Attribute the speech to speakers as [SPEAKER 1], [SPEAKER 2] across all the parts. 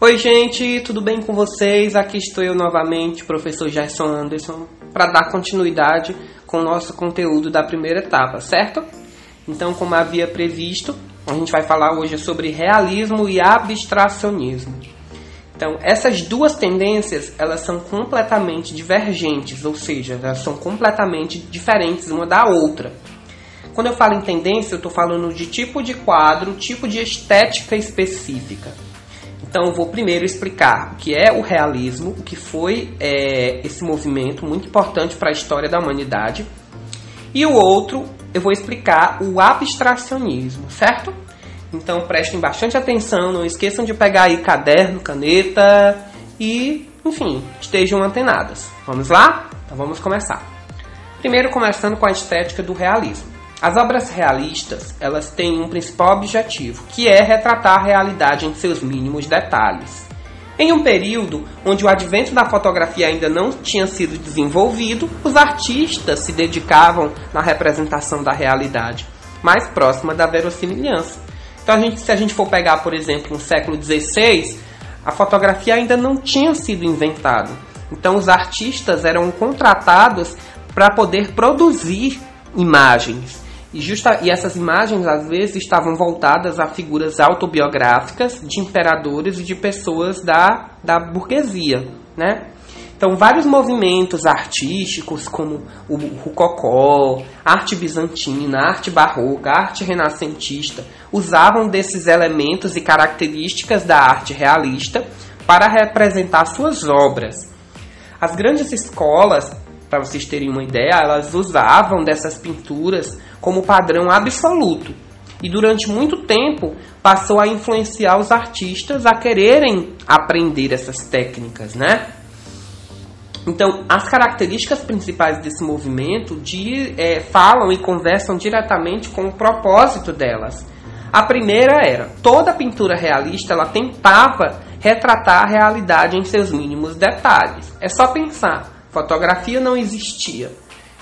[SPEAKER 1] Oi, gente, tudo bem com vocês? Aqui estou eu novamente, professor Gerson Anderson, para dar continuidade com o nosso conteúdo da primeira etapa, certo? Então, como havia previsto, a gente vai falar hoje sobre realismo e abstracionismo. Então, essas duas tendências, elas são completamente divergentes, ou seja, elas são completamente diferentes uma da outra. Quando eu falo em tendência, eu estou falando de tipo de quadro, tipo de estética específica. Então eu vou primeiro explicar o que é o realismo, o que foi é, esse movimento muito importante para a história da humanidade. E o outro, eu vou explicar o abstracionismo, certo? Então prestem bastante atenção, não esqueçam de pegar aí caderno, caneta e, enfim, estejam antenadas. Vamos lá? Então vamos começar. Primeiro começando com a estética do realismo. As obras realistas, elas têm um principal objetivo, que é retratar a realidade em seus mínimos detalhes. Em um período onde o advento da fotografia ainda não tinha sido desenvolvido, os artistas se dedicavam na representação da realidade, mais próxima da verossimilhança. Então, a gente, se a gente for pegar, por exemplo, no século XVI, a fotografia ainda não tinha sido inventada. Então, os artistas eram contratados para poder produzir imagens. E, justa, e essas imagens, às vezes, estavam voltadas a figuras autobiográficas de imperadores e de pessoas da, da burguesia, né? Então, vários movimentos artísticos, como o rococó, arte bizantina, arte barroca, arte renascentista, usavam desses elementos e características da arte realista para representar suas obras. As grandes escolas, para vocês terem uma ideia, elas usavam dessas pinturas como padrão absoluto. E durante muito tempo passou a influenciar os artistas a quererem aprender essas técnicas, né? Então, as características principais desse movimento de, é, falam e conversam diretamente com o propósito delas. A primeira era toda pintura realista ela tentava retratar a realidade em seus mínimos detalhes. É só pensar, fotografia não existia.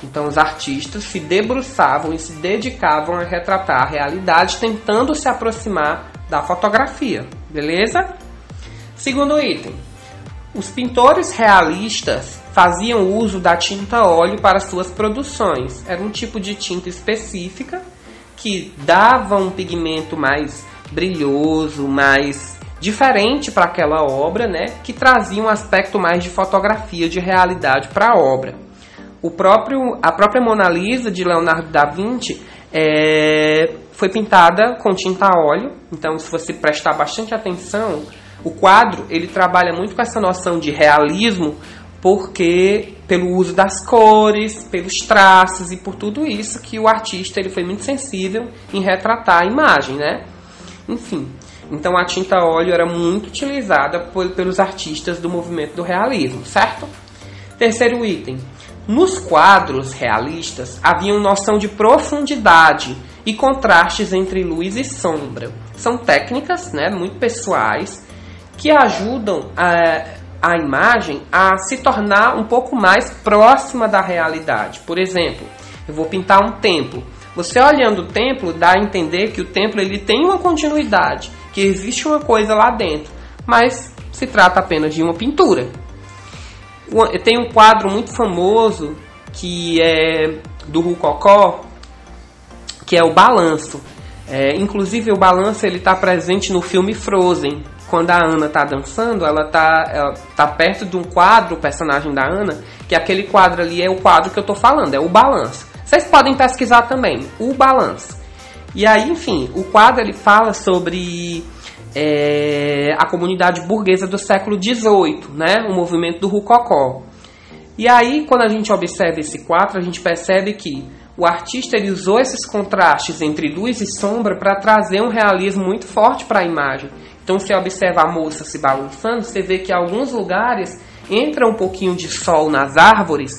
[SPEAKER 1] Então os artistas se debruçavam e se dedicavam a retratar a realidade, tentando se aproximar da fotografia, beleza? Segundo item, os pintores realistas faziam uso da tinta óleo para suas produções. Era um tipo de tinta específica que dava um pigmento mais brilhoso, mais diferente para aquela obra, né? Que trazia um aspecto mais de fotografia, de realidade para a obra o próprio, a própria Mona Lisa de Leonardo da Vinci é, foi pintada com tinta a óleo. Então, se você prestar bastante atenção, o quadro ele trabalha muito com essa noção de realismo, porque pelo uso das cores, pelos traços e por tudo isso que o artista ele foi muito sensível em retratar a imagem, né? Enfim, então a tinta óleo era muito utilizada por, pelos artistas do movimento do realismo, certo? Terceiro item, nos quadros realistas havia uma noção de profundidade e contrastes entre luz e sombra. São técnicas né, muito pessoais que ajudam a, a imagem a se tornar um pouco mais próxima da realidade. Por exemplo, eu vou pintar um templo. Você olhando o templo dá a entender que o templo ele tem uma continuidade, que existe uma coisa lá dentro, mas se trata apenas de uma pintura. Tem um quadro muito famoso que é do Rococó, que é o Balanço. É, inclusive o balanço ele está presente no filme Frozen. Quando a Ana está dançando, ela está tá perto de um quadro, o personagem da Ana, que aquele quadro ali é o quadro que eu estou falando, é o balanço. Vocês podem pesquisar também, o balanço. E aí, enfim, o quadro ele fala sobre é, a comunidade burguesa do século XVIII, né? o movimento do Rococó. E aí, quando a gente observa esse quadro, a gente percebe que o artista ele usou esses contrastes entre luz e sombra para trazer um realismo muito forte para a imagem. Então, se observa a moça se balançando, você vê que em alguns lugares entra um pouquinho de sol nas árvores,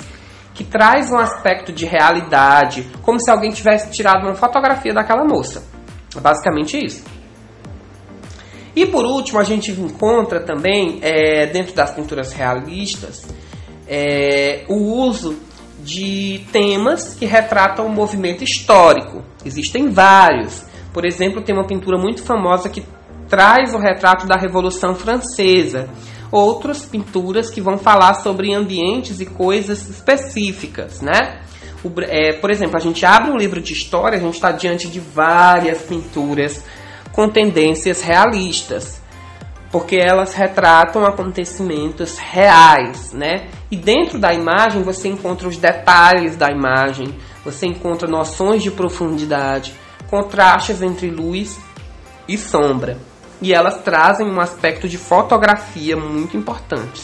[SPEAKER 1] que traz um aspecto de realidade, como se alguém tivesse tirado uma fotografia daquela moça. É basicamente isso. E por último, a gente encontra também, é, dentro das pinturas realistas, é, o uso de temas que retratam o movimento histórico. Existem vários. Por exemplo, tem uma pintura muito famosa que traz o retrato da Revolução Francesa. Outras pinturas que vão falar sobre ambientes e coisas específicas, né? O, é, por exemplo, a gente abre um livro de história, a gente está diante de várias pinturas com tendências realistas, porque elas retratam acontecimentos reais, né? E dentro da imagem você encontra os detalhes da imagem, você encontra noções de profundidade, contrastes entre luz e sombra. E elas trazem um aspecto de fotografia muito importante,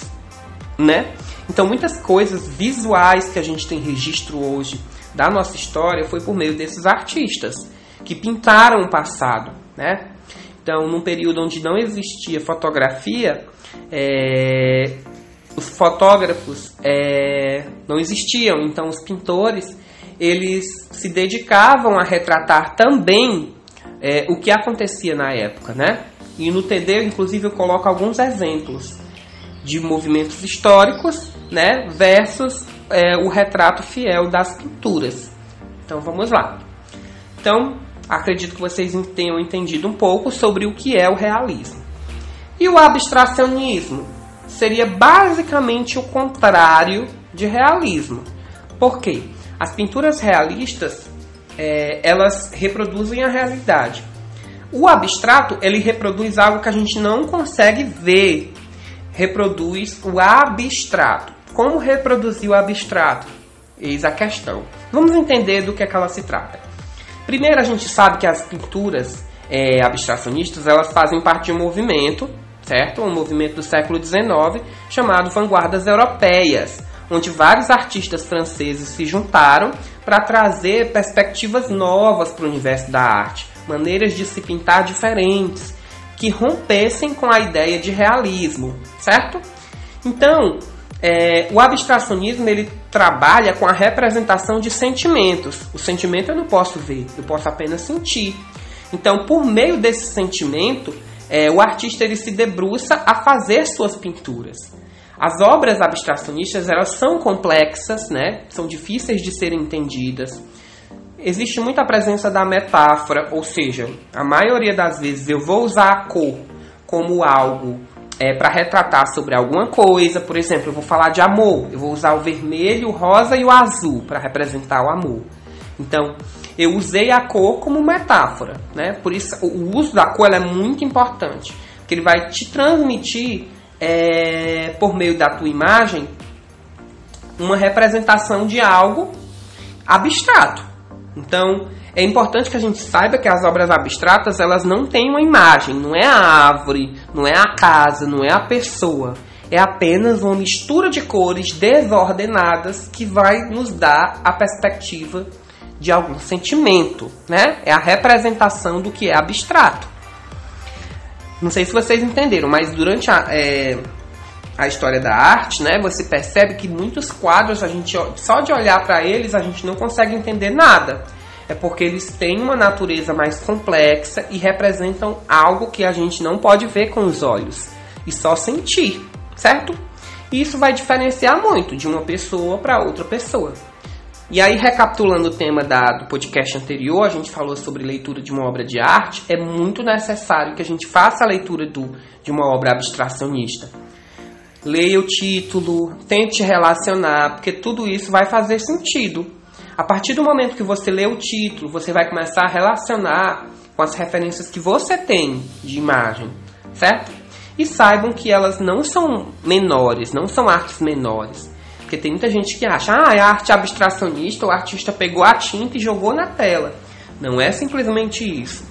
[SPEAKER 1] né? Então muitas coisas visuais que a gente tem registro hoje da nossa história foi por meio desses artistas que pintaram o passado, né? Então, num período onde não existia fotografia, é, os fotógrafos é, não existiam. Então, os pintores eles se dedicavam a retratar também é, o que acontecia na época, né? E no TD, inclusive, eu coloco alguns exemplos de movimentos históricos, né, versus o retrato fiel das pinturas. Então, vamos lá. Então, acredito que vocês tenham entendido um pouco sobre o que é o realismo. E o abstracionismo seria basicamente o contrário de realismo. Por quê? As pinturas realistas é, elas reproduzem a realidade. O abstrato ele reproduz algo que a gente não consegue ver. Reproduz o abstrato. Como reproduzir o abstrato? Eis a questão. Vamos entender do que, é que ela se trata. Primeiro, a gente sabe que as pinturas é, abstracionistas elas fazem parte de um movimento, certo? Um movimento do século XIX chamado Vanguardas Europeias, onde vários artistas franceses se juntaram para trazer perspectivas novas para o universo da arte, maneiras de se pintar diferentes, que rompessem com a ideia de realismo, certo? Então, é, o abstracionismo ele trabalha com a representação de sentimentos. O sentimento eu não posso ver, eu posso apenas sentir. Então, por meio desse sentimento, é, o artista ele se debruça a fazer suas pinturas. As obras abstracionistas elas são complexas, né? São difíceis de serem entendidas. Existe muita presença da metáfora, ou seja, a maioria das vezes eu vou usar a cor como algo é, para retratar sobre alguma coisa. Por exemplo, eu vou falar de amor, eu vou usar o vermelho, o rosa e o azul para representar o amor. Então, eu usei a cor como metáfora, né? Por isso, o uso da cor é muito importante, porque ele vai te transmitir é, por meio da tua imagem uma representação de algo abstrato. Então, é importante que a gente saiba que as obras abstratas elas não têm uma imagem, não é a árvore, não é a casa, não é a pessoa. É apenas uma mistura de cores desordenadas que vai nos dar a perspectiva de algum sentimento, né? É a representação do que é abstrato. Não sei se vocês entenderam, mas durante a, é, a história da arte, né, você percebe que muitos quadros a gente só de olhar para eles a gente não consegue entender nada. É porque eles têm uma natureza mais complexa e representam algo que a gente não pode ver com os olhos e só sentir, certo? E isso vai diferenciar muito de uma pessoa para outra pessoa. E aí, recapitulando o tema da, do podcast anterior, a gente falou sobre leitura de uma obra de arte. É muito necessário que a gente faça a leitura do, de uma obra abstracionista. Leia o título, tente relacionar, porque tudo isso vai fazer sentido. A partir do momento que você lê o título, você vai começar a relacionar com as referências que você tem de imagem, certo? E saibam que elas não são menores, não são artes menores. Porque tem muita gente que acha, ah, é arte abstracionista, o artista pegou a tinta e jogou na tela. Não é simplesmente isso.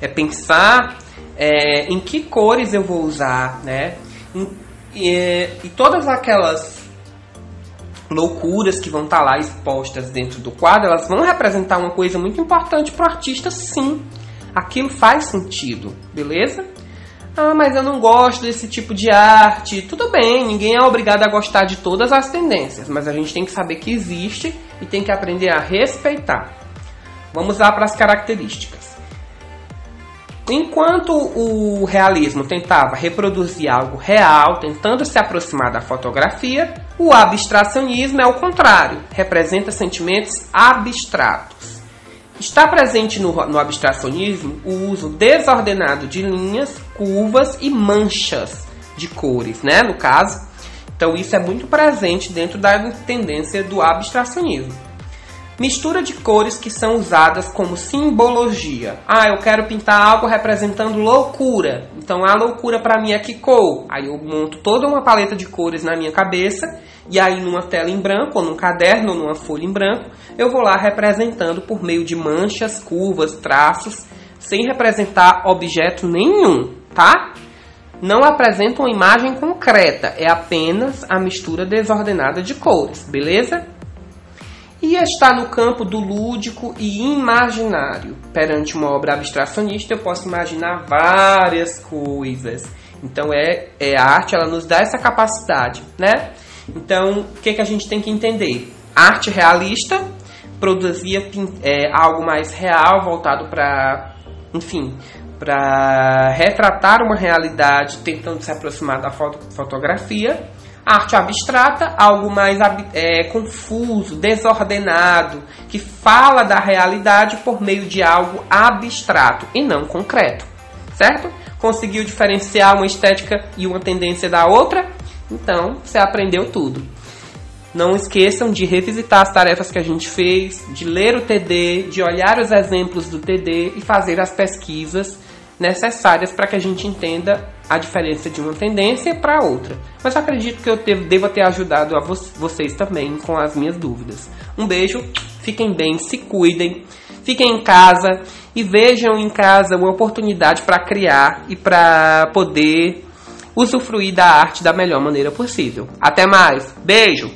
[SPEAKER 1] É pensar é, em que cores eu vou usar, né? E, e todas aquelas loucuras que vão estar tá lá expostas dentro do quadro, elas vão representar uma coisa muito importante para o artista, sim. Aquilo faz sentido, beleza? Ah, mas eu não gosto desse tipo de arte. Tudo bem, ninguém é obrigado a gostar de todas as tendências, mas a gente tem que saber que existe e tem que aprender a respeitar. Vamos lá para as características. Enquanto o realismo tentava reproduzir algo real, tentando se aproximar da fotografia, o abstracionismo é o contrário, representa sentimentos abstratos. Está presente no, no abstracionismo o uso desordenado de linhas, curvas e manchas de cores, né? No caso. Então, isso é muito presente dentro da tendência do abstracionismo. Mistura de cores que são usadas como simbologia. Ah, eu quero pintar algo representando loucura. Então a loucura para mim é que cor. Aí eu monto toda uma paleta de cores na minha cabeça e aí numa tela em branco, ou num caderno, ou numa folha em branco, eu vou lá representando por meio de manchas, curvas, traços, sem representar objeto nenhum, tá? Não apresenta uma imagem concreta, é apenas a mistura desordenada de cores, beleza? E está no campo do lúdico e imaginário. Perante uma obra abstracionista, eu posso imaginar várias coisas. Então, é, é a arte, ela nos dá essa capacidade, né? Então, o que, que a gente tem que entender? Arte realista produzia é, algo mais real, voltado para, enfim, para retratar uma realidade, tentando se aproximar da foto, fotografia. Arte abstrata, algo mais é, confuso, desordenado, que fala da realidade por meio de algo abstrato e não concreto, certo? Conseguiu diferenciar uma estética e uma tendência da outra? Então, você aprendeu tudo. Não esqueçam de revisitar as tarefas que a gente fez, de ler o TD, de olhar os exemplos do TD e fazer as pesquisas necessárias para que a gente entenda a diferença de uma tendência para outra. Mas acredito que eu devo ter ajudado a vo vocês também com as minhas dúvidas. Um beijo, fiquem bem, se cuidem, fiquem em casa e vejam em casa uma oportunidade para criar e para poder usufruir da arte da melhor maneira possível. Até mais, beijo!